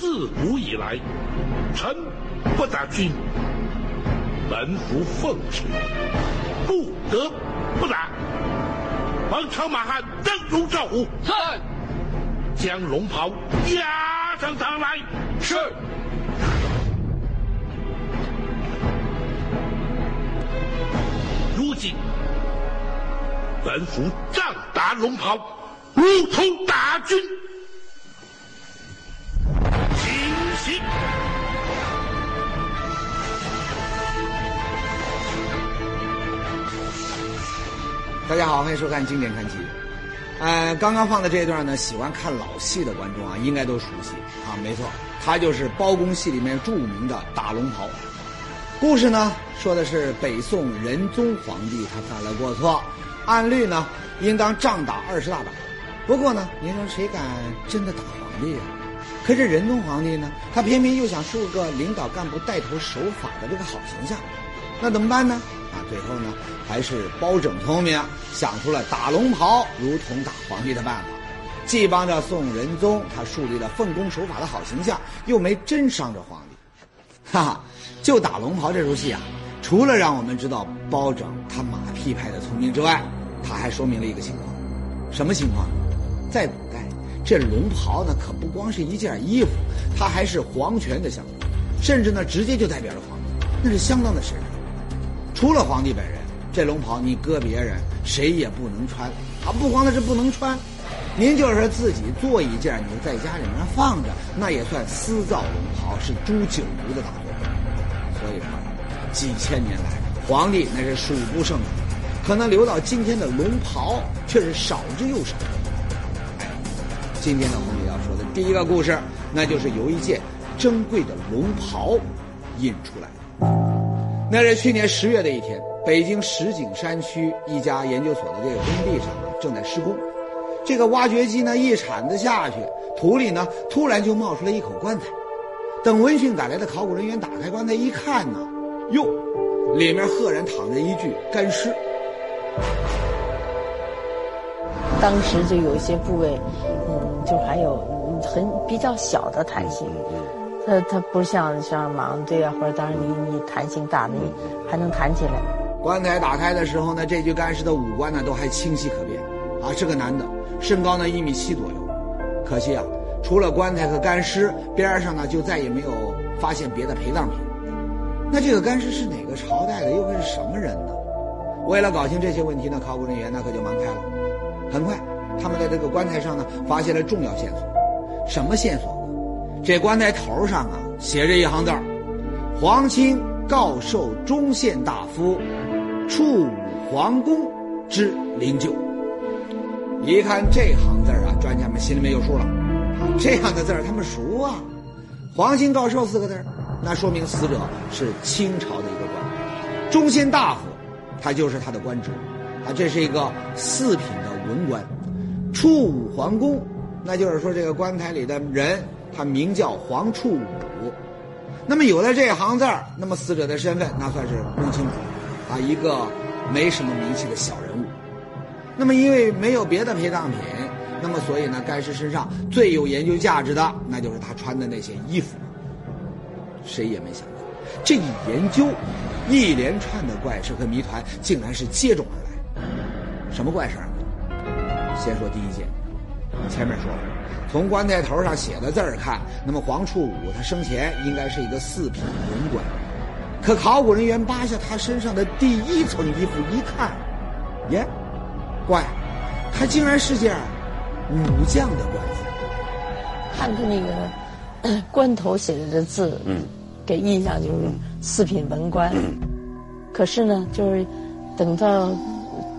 自古以来，臣不打君，本府奉旨，不得不打。王朝马汉正如赵虎，是。将龙袍押上堂来。是。如今，本府仗打龙袍，如同打军。大家好，欢迎收看《经典传奇》。呃，刚刚放的这一段呢，喜欢看老戏的观众啊，应该都熟悉啊。没错，他就是包公戏里面著名的打龙袍。故事呢，说的是北宋仁宗皇帝他犯了过错，按律呢应当杖打二十大板。不过呢，您说谁敢真的打皇帝呀？可是仁宗皇帝呢，他偏偏又想树个领导干部带头守法的这个好形象，那怎么办呢？啊，最后呢，还是包拯聪明，想出了打龙袍如同打皇帝的办法，既帮着宋仁宗他树立了奉公守法的好形象，又没真伤着皇帝。哈哈，就打龙袍这出戏啊，除了让我们知道包拯他马屁派的聪明之外，他还说明了一个情况，什么情况？在，这龙袍呢可不光是一件衣服，它还是皇权的象征，甚至呢直接就代表着皇帝，那是相当的神圣。除了皇帝本人，这龙袍你搁别人谁也不能穿啊！不光那是不能穿，您就是自己做一件，你在家里面放着，那也算私造龙袍，是诛九族的大祸。所以说，几千年来，皇帝那是数不胜数，可能留到今天的龙袍却是少之又少。今天呢，我们也要说的第一个故事，那就是由一件珍贵的龙袍印出来的。那是去年十月的一天，北京石景山区一家研究所的这个工地上呢，正在施工。这个挖掘机呢一铲子下去，土里呢突然就冒出来一口棺材。等闻讯赶来的考古人员打开棺材一看呢，哟，里面赫然躺着一具干尸。当时就有一些部位，嗯，就还有很比较小的弹性。它它不像像马王堆啊，或者当然你你弹性大，你还能弹起来。棺材打开的时候呢，这具干尸的五官呢都还清晰可辨，啊，是个男的，身高呢一米七左右。可惜啊，除了棺材和干尸边上呢，就再也没有发现别的陪葬品。那这个干尸是哪个朝代的，又会是什么人呢？为了搞清这些问题呢，考古人员呢可就忙开了。很快，他们在这个棺材上呢发现了重要线索。什么线索？这棺材头上啊写着一行字儿：“皇亲告授忠献大夫，处武皇宫之灵柩。”一看这行字儿啊，专家们心里面有数了。这样的字儿他们熟啊，“皇亲告授”四个字儿那说明死者是清朝的一个官，忠献大夫，他就是他的官职，啊，这是一个四品文官。处武皇宫，那就是说这个棺材里的人。他名叫黄处武，那么有了这行字儿，那么死者的身份那算是弄清楚了，啊，一个没什么名气的小人物。那么因为没有别的陪葬品，那么所以呢，干尸身上最有研究价值的，那就是他穿的那些衣服。谁也没想到，这一研究，一连串的怪事和谜团竟然是接踵而来。什么怪事？先说第一件，前面说了。从棺材头上写的字儿看，那么黄处武他生前应该是一个四品文官，可考古人员扒下他身上的第一层衣服一看，耶，怪，他竟然是件武将的官服。看他那个棺头写的这字，嗯，给印象就是四品文官。可是呢，就是等到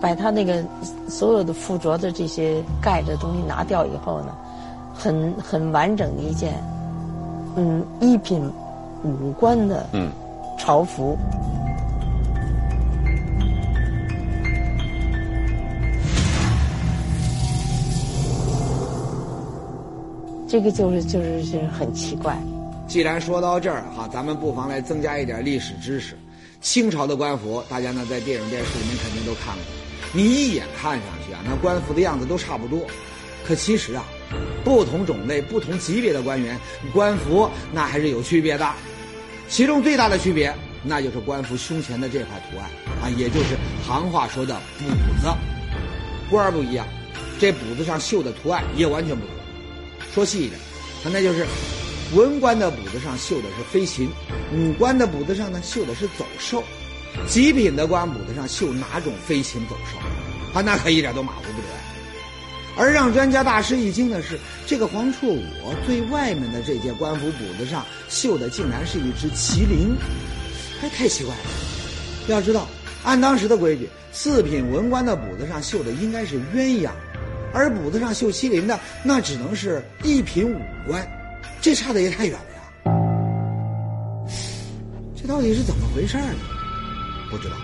把他那个所有的附着的这些盖着东西拿掉以后呢。很很完整的一件，嗯，一品武官的朝服。这个就是就是就是很奇怪。既然说到这儿哈，咱们不妨来增加一点历史知识。清朝的官服，大家呢在电影电视里面肯定都看过。你一眼看上去啊，那官服的样子都差不多。可其实啊。不同种类、不同级别的官员，官服那还是有区别的。其中最大的区别，那就是官服胸前的这块图案啊，也就是行话说的补子。官儿不一样，这补子上绣的图案也完全不同。说细一点，那就是文官的补子上绣的是飞禽，武官的补子上呢绣的是走兽，极品的官补子上绣哪种飞禽走兽，啊，那可一点都马虎不得。而让专家大吃一惊的是，这个黄处武最外面的这件官服补子上绣的竟然是一只麒麟，哎，太奇怪了。要知道，按当时的规矩，四品文官的补子上绣的应该是鸳鸯，而补子上绣麒麟的那只能是一品武官，这差的也太远了呀！这到底是怎么回事呢？不知道。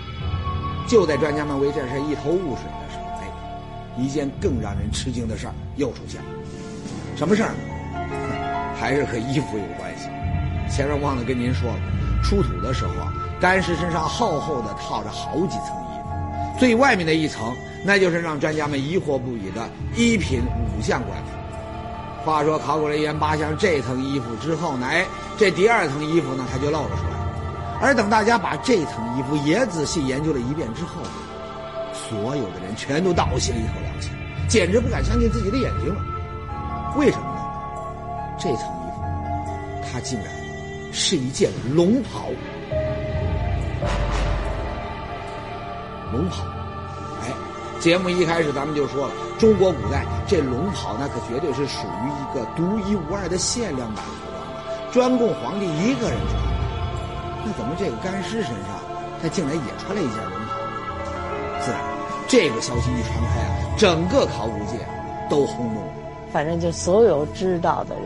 就在专家们为这事一头雾水的时候。哎一件更让人吃惊的事儿又出现了，什么事儿？还是和衣服有关系。前面忘了跟您说了，出土的时候啊，干尸身上厚厚的套着好几层衣服，最外面的一层，那就是让专家们疑惑不已的一品五相官服。话说考古人员扒下这层衣服之后呢，哎，这第二层衣服呢，它就露了出来。而等大家把这层衣服也仔细研究了一遍之后，所有的人全都倒吸了一口凉气，简直不敢相信自己的眼睛了。为什么呢？这层衣服，它竟然是一件龙袍。龙袍，哎，节目一开始咱们就说了，中国古代这龙袍那可绝对是属于一个独一无二的限量版服装啊，专供皇帝一个人穿。那怎么这个干尸身上，他竟然也穿了一件龙袍？自然。这个消息一传开啊，整个考古界都轰动了。反正就所有知道的人，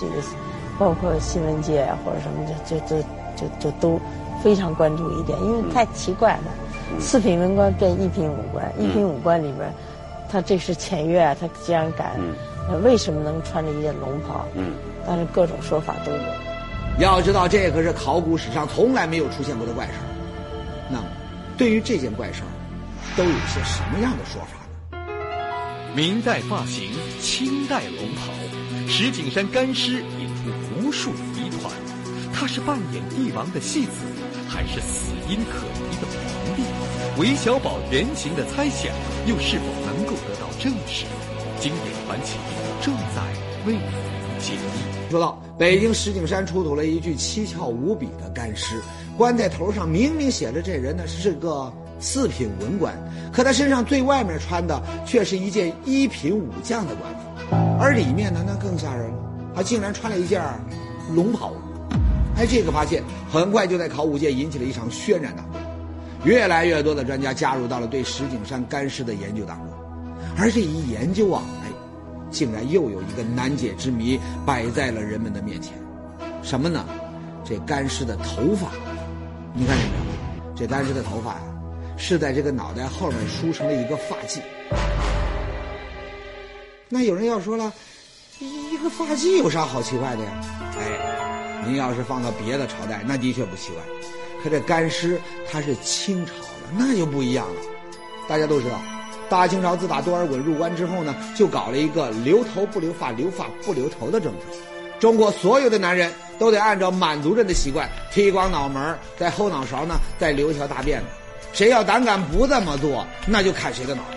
这个包括新闻界或者什么，就就就就就都非常关注一点，因为太奇怪了。四品文官变一品武官，一品武官里边，他这是前月，他竟然敢，为什么能穿着一件龙袍？嗯，但是各种说法都有。要知道，这可是考古史上从来没有出现过的怪事儿。那么，对于这件怪事儿，都有些什么样的说法呢？明代发型，清代龙袍，石景山干尸引出无数谜团。他是扮演帝王的戏子，还是死因可疑的皇帝？韦小宝原型的猜想又是否能够得到证实？经典传奇正在为您解密。说到北京石景山出土了一具蹊跷无比的干尸，棺材头上明明写着这人呢是个。四品文官，可他身上最外面穿的却是一件一品武将的官服，而里面呢，那更吓人了，他竟然穿了一件龙袍。哎，这个发现很快就在考古界引起了一场轩然大波，越来越多的专家加入到了对石景山干尸的研究当中，而这一研究啊，竟然又有一个难解之谜摆在了人们的面前，什么呢？这干尸的头发，你看见没有？这干尸的头发呀。是在这个脑袋后面梳成了一个发髻。那有人要说了，一个发髻有啥好奇怪的呀？哎，您要是放到别的朝代，那的确不奇怪。可这干尸它是清朝的，那就不一样了。大家都知道，大清朝自打多尔衮入关之后呢，就搞了一个留头不留发、留发不留头的政策。中国所有的男人都得按照满族人的习惯，剃光脑门，在后脑勺呢再留一条大辫子。谁要胆敢不这么做，那就砍谁的脑袋。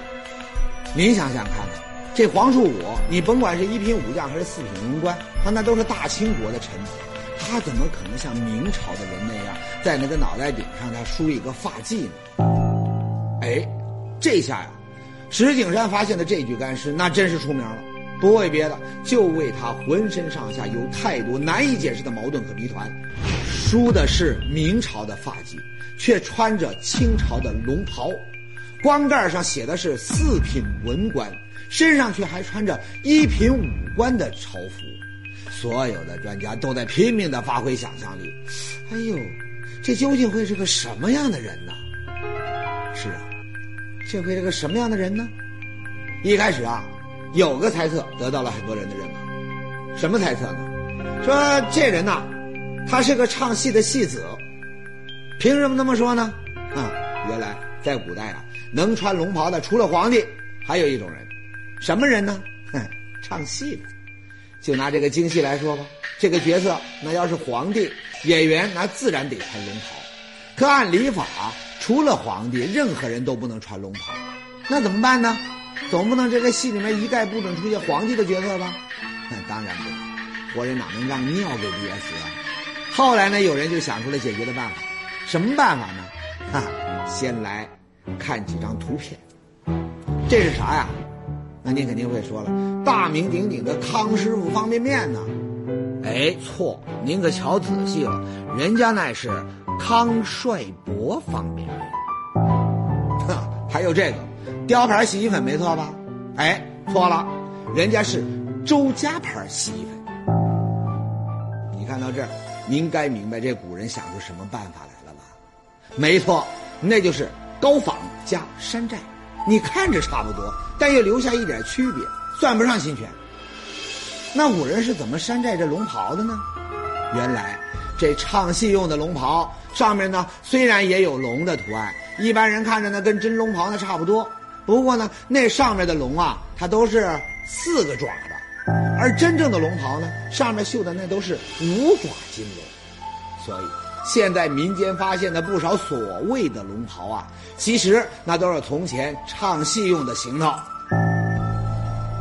您想想看看，这黄树武，你甭管是一品武将还是四品文官，他那都是大清国的臣子，他怎么可能像明朝的人那样，在那个脑袋顶上他梳一个发髻呢？哎，这下呀，石景山发现的这具干尸，那真是出名了。不为别的，就为他浑身上下有太多难以解释的矛盾和谜团，梳的是明朝的发髻。却穿着清朝的龙袍，棺盖上写的是四品文官，身上却还穿着一品武官的朝服。所有的专家都在拼命的发挥想象力。哎呦，这究竟会是个什么样的人呢？是啊，这会是个什么样的人呢？一开始啊，有个猜测得到了很多人的认可。什么猜测呢？说这人呐，他是个唱戏的戏子。凭什么那么说呢？啊，原来在古代啊，能穿龙袍的除了皇帝，还有一种人，什么人呢？哼唱戏的。就拿这个京戏来说吧，这个角色那要是皇帝，演员那自然得穿龙袍。可按礼法，除了皇帝，任何人都不能穿龙袍。那怎么办呢？总不能这个戏里面一概不准出现皇帝的角色吧？那当然不能，活人哪能让尿给憋死啊？后来呢，有人就想出了解决的办法，什么办法呢？哈，先来看几张图片，这是啥呀？那您肯定会说了，大名鼎鼎的康师傅方便面呢？哎，错，您可瞧仔细了，人家那是康帅博方便面。哼，还有这个雕牌洗衣粉，没错吧？哎，错了，人家是周家牌洗衣粉。你看到这儿，您该明白这古人想出什么办法来了吧？没错，那就是高仿加山寨。你看着差不多，但又留下一点区别，算不上侵权。那古人是怎么山寨这龙袍的呢？原来这唱戏用的龙袍上面呢，虽然也有龙的图案，一般人看着呢跟真龙袍呢差不多。不过呢，那上面的龙啊，它都是四个爪的，而真正的龙袍呢，上面绣的那都是五爪金龙。所以，现在民间发现的不少所谓的龙袍啊，其实那都是从前唱戏用的行头。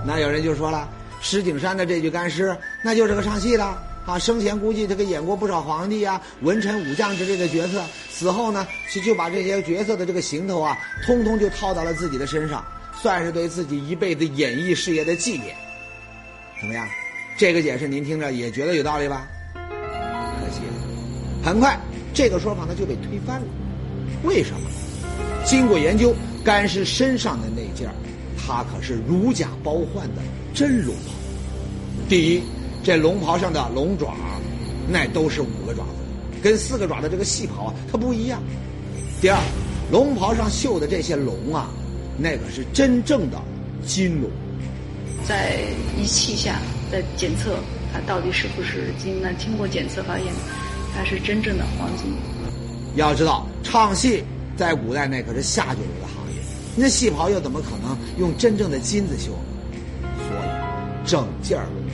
那有人就说了，石景山的这具干尸，那就是个唱戏的啊！生前估计他给演过不少皇帝啊、文臣武将之类的角色，死后呢，就就把这些角色的这个行头啊，通通就套到了自己的身上，算是对自己一辈子演艺事业的纪念。怎么样？这个解释您听着也觉得有道理吧？可惜，很快这个说法呢就被推翻了。为什么？经过研究，干尸身上的那件儿。它可是如假包换的真龙袍。第一，这龙袍上的龙爪，那都是五个爪子，跟四个爪的这个细袍啊，它不一样。第二，龙袍上绣的这些龙啊，那可是真正的金龙。在仪器下，在检测它到底是不是金呢？经过检测发现，它是真正的黄金。要知道，唱戏在古代那可是下九流的行业。那戏袍又怎么可能用真正的金子绣？整件龙袍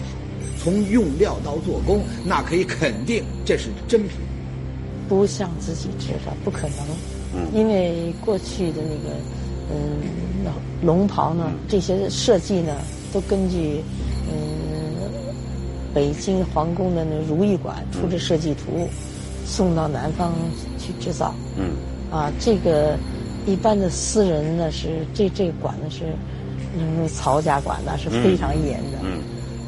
从用料到做工，那可以肯定这是真品。不像自己制的，不可能。嗯因为过去的那个，嗯，龙袍呢，这些设计呢，都根据嗯北京皇宫的那如意馆出的设计图，送到南方去制造。嗯。啊，这个。一般的私人呢是这这馆呢是，嗯，曹家管的是非常严的，嗯，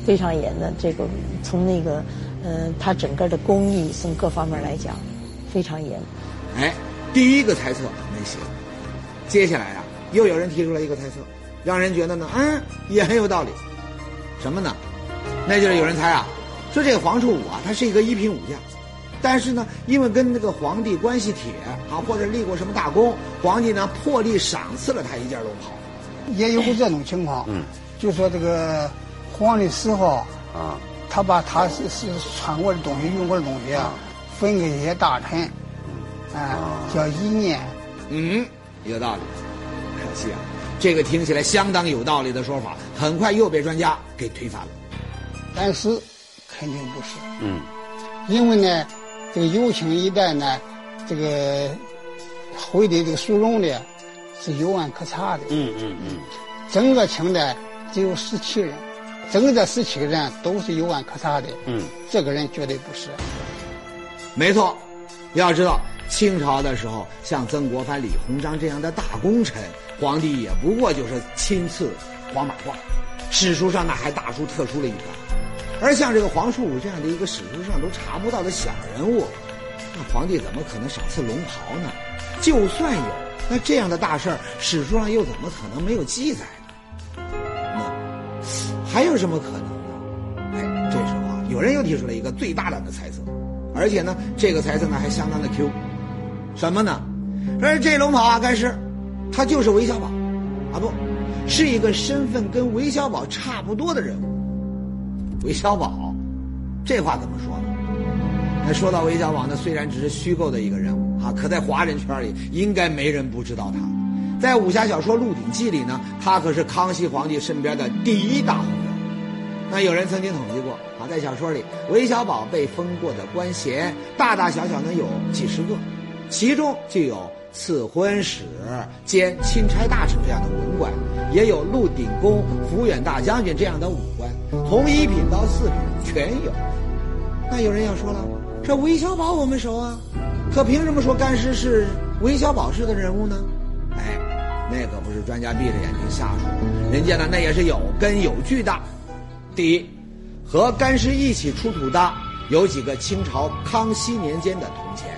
非常严的。这个从那个，嗯，它整个的工艺从各方面来讲，非常严。哎，第一个猜测没写，接下来啊，又有人提出了一个猜测，让人觉得呢，嗯，也很有道理。什么呢？那就是有人猜啊，说这个黄处武啊，他是一个一品武将。但是呢，因为跟那个皇帝关系铁啊，或者立过什么大功，皇帝呢破例赏赐了他一件龙袍，也有过这种情况。嗯，就说这个皇的时候啊，他把他是是穿过的东西、用过的东西啊，分给一些大臣，啊，叫一念。嗯，有道理。可惜啊，这个听起来相当有道理的说法，很快又被专家给推翻了。但是肯定不是。嗯，因为呢。这个右清一代呢，这个回的这个苏荣的，是有案可查的。嗯嗯嗯。整个清代只有十七人，整个这十七个人都是有案可查的。嗯。这个人绝对不是。没错，要知道清朝的时候，像曾国藩、李鸿章这样的大功臣，皇帝也不过就是亲赐黄马褂，史书上那还大书特书了一番。而像这个黄树武这样的一个史书上都查不到的小人物，那皇帝怎么可能赏赐龙袍呢？就算有，那这样的大事儿，史书上又怎么可能没有记载呢？那还有什么可能呢？哎，这时候啊，有人又提出了一个最大胆的猜测，而且呢，这个猜测呢还相当的 Q，什么呢？说这龙袍啊，该是他就是韦小宝，啊不，是一个身份跟韦小宝差不多的人物。韦小宝，这话怎么说呢？那说到韦小宝呢，虽然只是虚构的一个人物啊，可在华人圈里应该没人不知道他。在武侠小说《鹿鼎记》里呢，他可是康熙皇帝身边的第一大红人。那有人曾经统计过啊，在小说里，韦小宝被封过的官衔大大小小能有几十个，其中就有赐婚使兼钦差大臣这样的文官，也有鹿鼎公、抚远大将军这样的武官，从一品到四品全有。那有人要说了，这韦小宝我们熟啊，可凭什么说干尸是韦小宝式的人物呢？哎，那可不是专家闭着眼睛瞎说，人家呢那也是有根有据的。第一，和干尸一起出土的有几个清朝康熙年间的铜钱，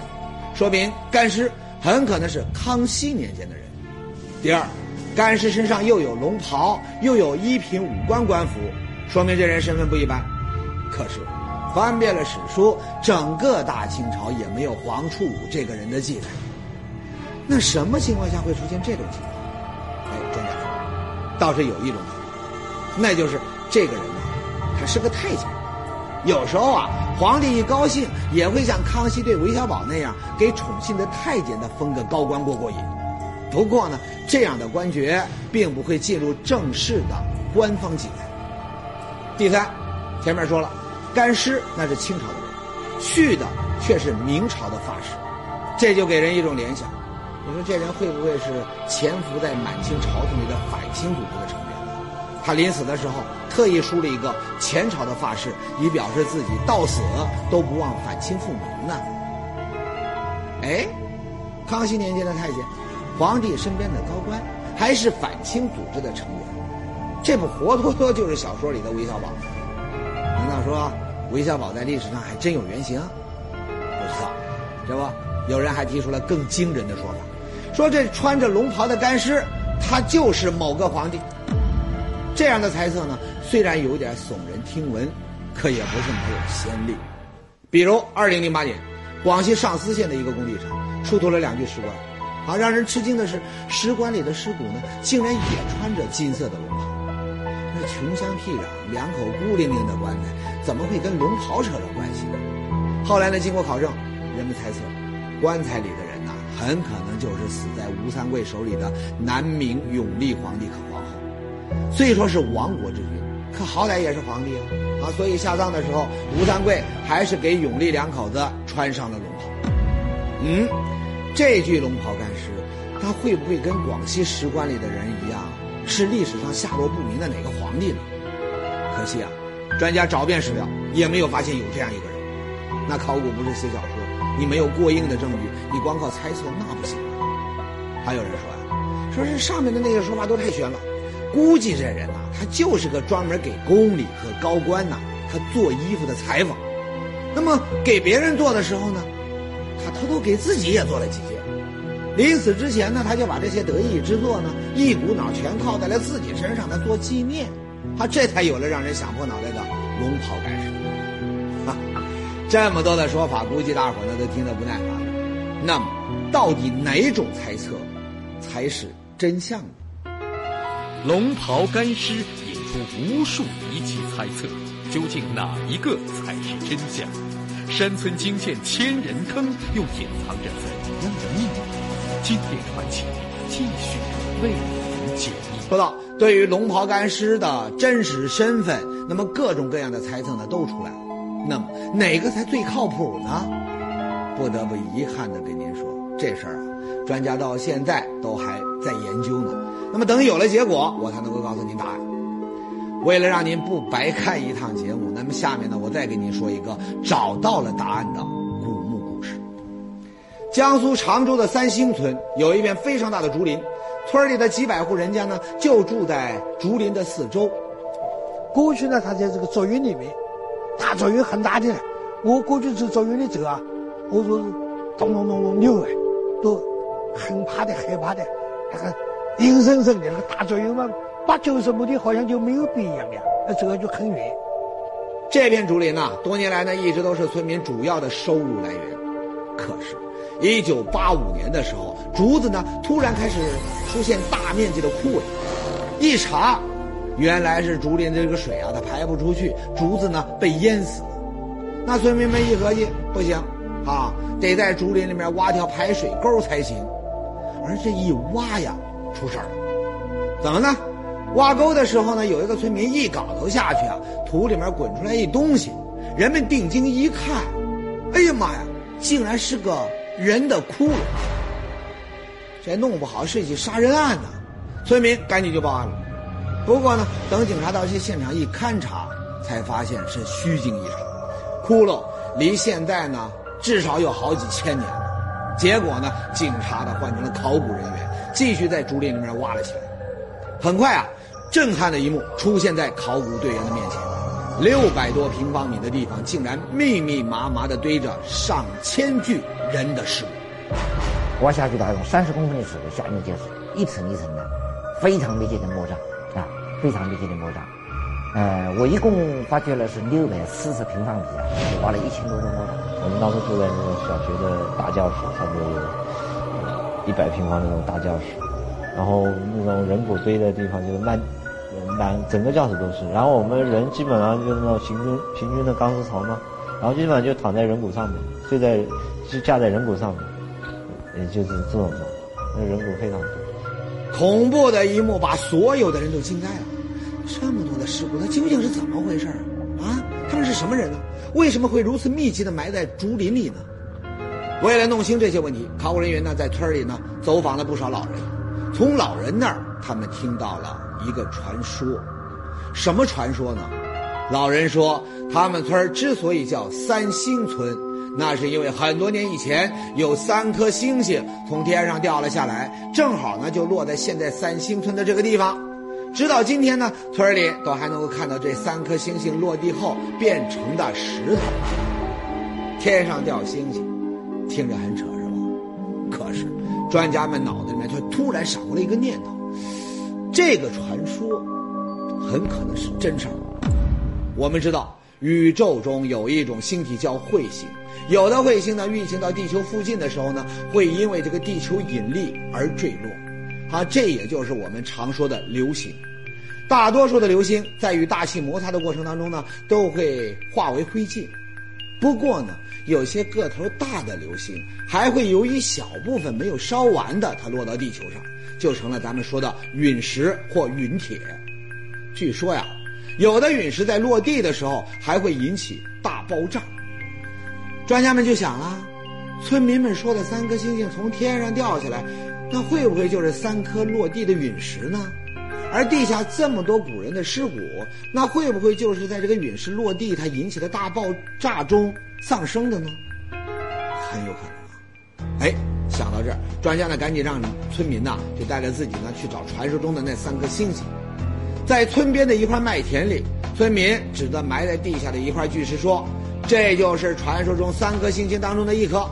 说明干尸很可能是康熙年间的人。第二，干尸身上又有龙袍，又有一品武官官服，说明这人身份不一般。可是。翻遍了史书，整个大清朝也没有黄初武这个人的记载。那什么情况下会出现这种情况？哎，专家说，倒是有一种可能，那就是这个人呢，他是个太监。有时候啊，皇帝一高兴，也会像康熙对韦小宝那样，给宠幸的太监的封个高官过过瘾。不过呢，这样的官爵并不会进入正式的官方记载。第三，前面说了。干尸那是清朝的人，去的却是明朝的发饰，这就给人一种联想。你说这人会不会是潜伏在满清朝廷里的反清组织的成员？他临死的时候特意梳了一个前朝的发饰，以表示自己到死都不忘反清复明呢。哎，康熙年间的太监，皇帝身边的高官，还是反清组织的成员，这不活脱脱就是小说里的韦小宝？难道说？韦小宝在历史上还真有原型，不知道，这不，有人还提出了更惊人的说法，说这穿着龙袍的干尸，他就是某个皇帝。这样的猜测呢，虽然有点耸人听闻，可也不是没有先例。比如，二零零八年，广西上思县的一个工地上出土了两具尸棺，啊，让人吃惊的是，石棺里的尸骨呢，竟然也穿着金色的龙袍。穷乡僻壤，两口孤零零的棺材，怎么会跟龙袍扯上关系呢？后来呢，经过考证，人们猜测，棺材里的人呐，很可能就是死在吴三桂手里的南明永历皇帝和皇后。虽说是亡国之君，可好歹也是皇帝啊！啊，所以下葬的时候，吴三桂还是给永历两口子穿上了龙袍。嗯，这具龙袍干尸，他会不会跟广西石棺里的人一样？是历史上下落不明的哪个皇帝呢？可惜啊，专家找遍史料也没有发现有这样一个人。那考古不是写小说，你没有过硬的证据，你光靠猜测那不行。还有人说呀，说是上面的那些说法都太悬了，估计这人呐，他就是个专门给宫里和高官呐他做衣服的裁缝。那么给别人做的时候呢，他偷偷给自己也做了几件。临死之前呢，他就把这些得意之作呢，一股脑全靠在了自己身上，来做纪念，他这才有了让人想破脑袋的龙袍干尸。啊，这么多的说法，估计大伙呢都听得不耐烦了。那么，到底哪种猜测才是真相呢？龙袍干尸引出无数离奇猜测，究竟哪一个才是真相？山村惊现千人坑，又隐藏着怎样的秘密？经典传奇继续为您解密。说到对于龙袍干尸的真实身份，那么各种各样的猜测呢都出来了。那么哪个才最靠谱呢？不得不遗憾的跟您说，这事儿啊，专家到现在都还在研究呢。那么等有了结果，我才能够告诉您答案。为了让您不白看一趟节目，那么下面呢，我再给您说一个找到了答案的。江苏常州的三星村有一片非常大的竹林，村里的几百户人家呢就住在竹林的四周。过去呢，他在这个竹林里面，大竹林很大的，我过去走竹林里走啊，我说是咚咚咚咚扭啊，都很怕的害怕的，那个阴森森的那个大竹林嘛，八九十亩地好像就没有边一样的，那走就很远。这片竹林呐，多年来呢一直都是村民主要的收入来源，可是。一九八五年的时候，竹子呢突然开始出现大面积的枯萎，一查，原来是竹林这个水啊，它排不出去，竹子呢被淹死了。那村民们一合计，不行，啊，得在竹林里面挖条排水沟才行。而这一挖呀，出事儿了，怎么呢？挖沟的时候呢，有一个村民一镐头下去啊，土里面滚出来一东西，人们定睛一看，哎呀妈呀，竟然是个人的骷髅！这弄不好是一起杀人案呢。村民赶紧就报案了。不过呢，等警察到现场一勘查，才发现是虚惊一场，骷髅离现在呢至少有好几千年了。结果呢，警察呢换成了考古人员，继续在竹林里面挖了起来。很快啊。震撼的一幕出现在考古队员的面前：六百多平方米的地方，竟然密密麻麻地堆着上千具人的尸骨。挖下去大概三十公分的时候，下面就是一层一层的，非常密集的墓葬啊，非常密集的墓葬。呃，我一共发掘了是六百四十平方米啊，挖了一千多个墓葬。我们当时住在那个小学的大教室，差不多有一百平方那种大教室，然后那种人骨堆的地方就是满。满整个教室都是，然后我们人基本上就是那种平均平均的钢丝床嘛，然后基本上就躺在人骨上面，睡在就架在人骨上面，也就是这种的，那人骨非常多。恐怖的一幕把所有的人都惊呆了，这么多的尸骨，它究竟是怎么回事啊？他们是什么人呢？为什么会如此密集的埋在竹林里呢？为了弄清这些问题，考古人员呢在村里呢走访了不少老人，从老人那儿他们听到了。一个传说，什么传说呢？老人说，他们村之所以叫三星村，那是因为很多年以前有三颗星星从天上掉了下来，正好呢就落在现在三星村的这个地方。直到今天呢，村里都还能够看到这三颗星星落地后变成的石头。天上掉星星，听着很扯是吧？可是专家们脑子里面却突然闪过了一个念头。这个传说很可能是真事儿。我们知道，宇宙中有一种星体叫彗星，有的彗星呢运行到地球附近的时候呢，会因为这个地球引力而坠落，啊，这也就是我们常说的流星。大多数的流星在与大气摩擦的过程当中呢，都会化为灰烬。不过呢，有些个头大的流星还会有一小部分没有烧完的，它落到地球上。就成了咱们说的陨石或陨铁。据说呀，有的陨石在落地的时候还会引起大爆炸。专家们就想了，村民们说的三颗星星从天上掉下来，那会不会就是三颗落地的陨石呢？而地下这么多古人的尸骨，那会不会就是在这个陨石落地它引起的大爆炸中丧生的呢？很有可能啊！哎。想到这儿，专家呢赶紧让村民呢就带着自己呢去找传说中的那三颗星星。在村边的一块麦田里，村民指着埋在地下的一块巨石说：“这就是传说中三颗星星当中的一颗。”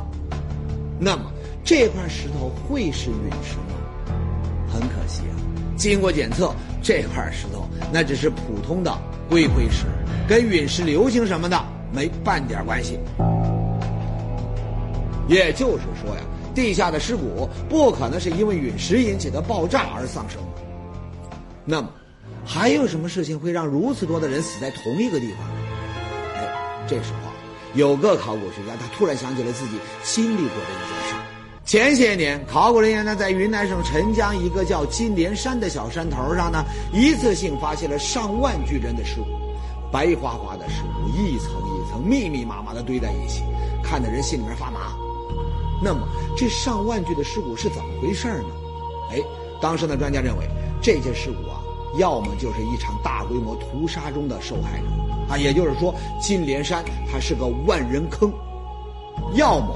那么这块石头会是陨石吗？很可惜啊，经过检测，这块石头那只是普通的硅灰石，跟陨石、流星什么的没半点关系。也就是说呀。地下的尸骨不可能是因为陨石引起的爆炸而丧生。那么，还有什么事情会让如此多的人死在同一个地方？哎，这时候啊，有个考古学家他突然想起了自己经历过的一件事。前些年，考古人员呢在云南省澄江一个叫金莲山的小山头上呢，一次性发现了上万具人的尸骨，白花花的尸骨一层一层密密麻麻的堆在一起，看得人心里面发麻。那么，这上万具的尸骨是怎么回事呢？哎，当时的专家认为，这些尸骨啊，要么就是一场大规模屠杀中的受害者啊，也就是说，金莲山它是个万人坑；要么，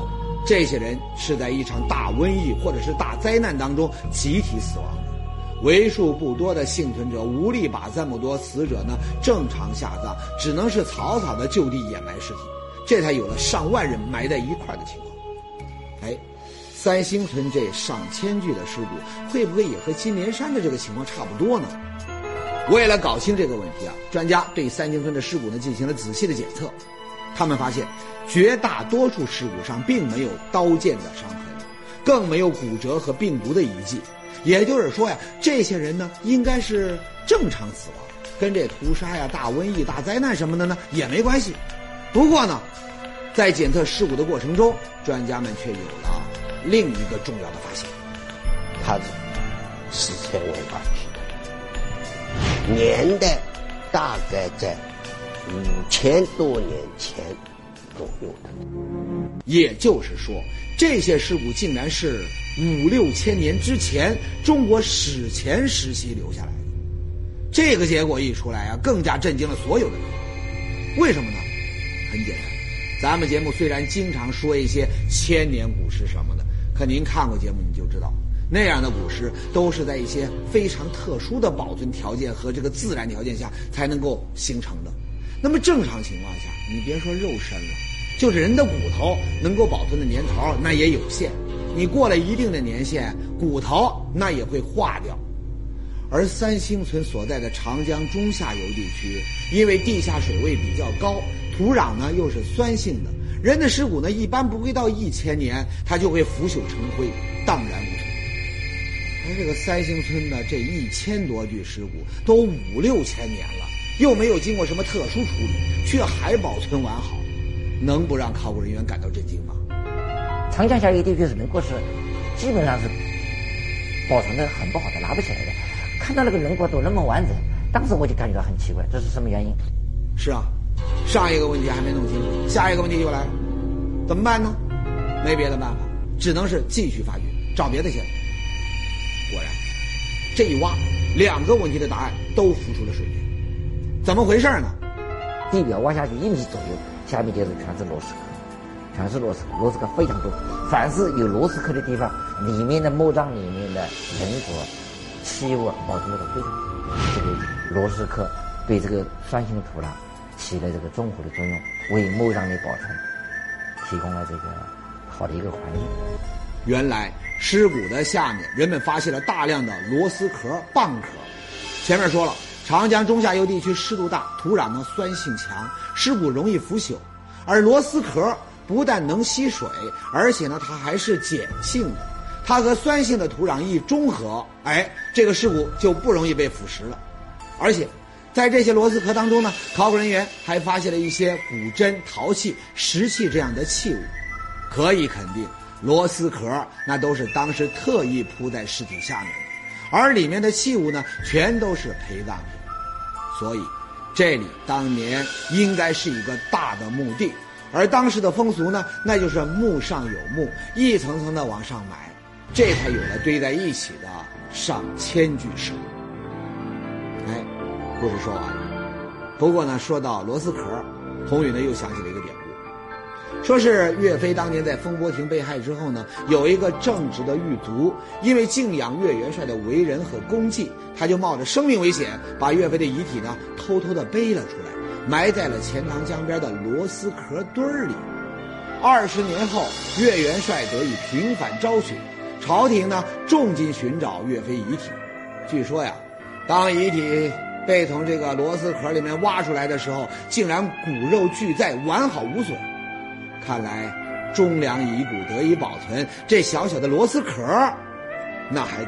这些人是在一场大瘟疫或者是大灾难当中集体死亡的，为数不多的幸存者无力把这么多死者呢正常下葬，只能是草草的就地掩埋尸体，这才有了上万人埋在一块的情况。哎，三星村这上千具的尸骨，会不会也和金莲山的这个情况差不多呢？为了搞清这个问题啊，专家对三星村的尸骨呢进行了仔细的检测，他们发现绝大多数尸骨上并没有刀剑的伤痕，更没有骨折和病毒的遗迹，也就是说呀，这些人呢应该是正常死亡，跟这屠杀呀、大瘟疫、大灾难什么的呢也没关系。不过呢。在检测尸骨的过程中，专家们却有了另一个重要的发现：他是死前有关系的。年代大概在五千多年前左右的。也就是说，这些尸骨竟然是五六千年之前中国史前时期留下来的。这个结果一出来啊，更加震惊了所有的人。为什么呢？很简单，咱们节目虽然经常说一些千年古尸什么的，可您看过节目你就知道，那样的古尸都是在一些非常特殊的保存条件和这个自然条件下才能够形成的。那么正常情况下，你别说肉身了，就是人的骨头能够保存的年头那也有限。你过了一定的年限，骨头那也会化掉。而三星村所在的长江中下游地区，因为地下水位比较高，土壤呢又是酸性的，人的尸骨呢一般不会到一千年，它就会腐朽成灰，荡然无存。而这个三星村的这一千多具尸骨都五六千年了，又没有经过什么特殊处理，却还保存完好，能不让考古人员感到震惊吗？长江下游地区是能够是基本上是保存的很不好的，拿不起来的。看到那个人骨都那么完整，当时我就感觉到很奇怪，这是什么原因？是啊，上一个问题还没弄清楚，下一个问题又来了，怎么办呢？没别的办法，只能是继续发掘，找别的线索。果然，这一挖，两个问题的答案都浮出了水面。怎么回事呢？地表挖下去一米左右，下面就是全是螺丝壳，全是螺丝壳，螺丝壳非常多。凡是有螺丝壳的地方，里面的墓葬里面的人骨。器物保存的都非常好，这个螺丝壳对这个酸性的土壤起了这个中和的作用，为墓葬的保存提供了这个好的一个环境。原来尸骨的下面，人们发现了大量的螺丝壳、蚌壳。前面说了，长江中下游地区湿度大，土壤呢酸性强，尸骨容易腐朽，而螺丝壳不但能吸水，而且呢它还是碱性的。它和酸性的土壤一中和，哎，这个尸骨就不容易被腐蚀了。而且，在这些螺丝壳当中呢，考古人员还发现了一些骨针、陶器、石器这样的器物，可以肯定，螺丝壳那都是当时特意铺在尸体下面的，而里面的器物呢，全都是陪葬品。所以，这里当年应该是一个大的墓地，而当时的风俗呢，那就是墓上有墓，一层层的往上埋。这才有了堆在一起的上千具尸骨。哎，故事说完了。不过呢，说到螺丝壳，宏宇呢又想起了一个点，说是岳飞当年在风波亭被害之后呢，有一个正直的狱卒，因为敬仰岳元帅的为人和功绩，他就冒着生命危险，把岳飞的遗体呢偷偷的背了出来，埋在了钱塘江边的螺丝壳堆儿里。二十年后，岳元帅得以平反昭雪。朝廷呢，重金寻找岳飞遗体。据说呀，当遗体被从这个螺丝壳里面挖出来的时候，竟然骨肉俱在，完好无损。看来忠良遗骨得以保存，这小小的螺丝壳，那还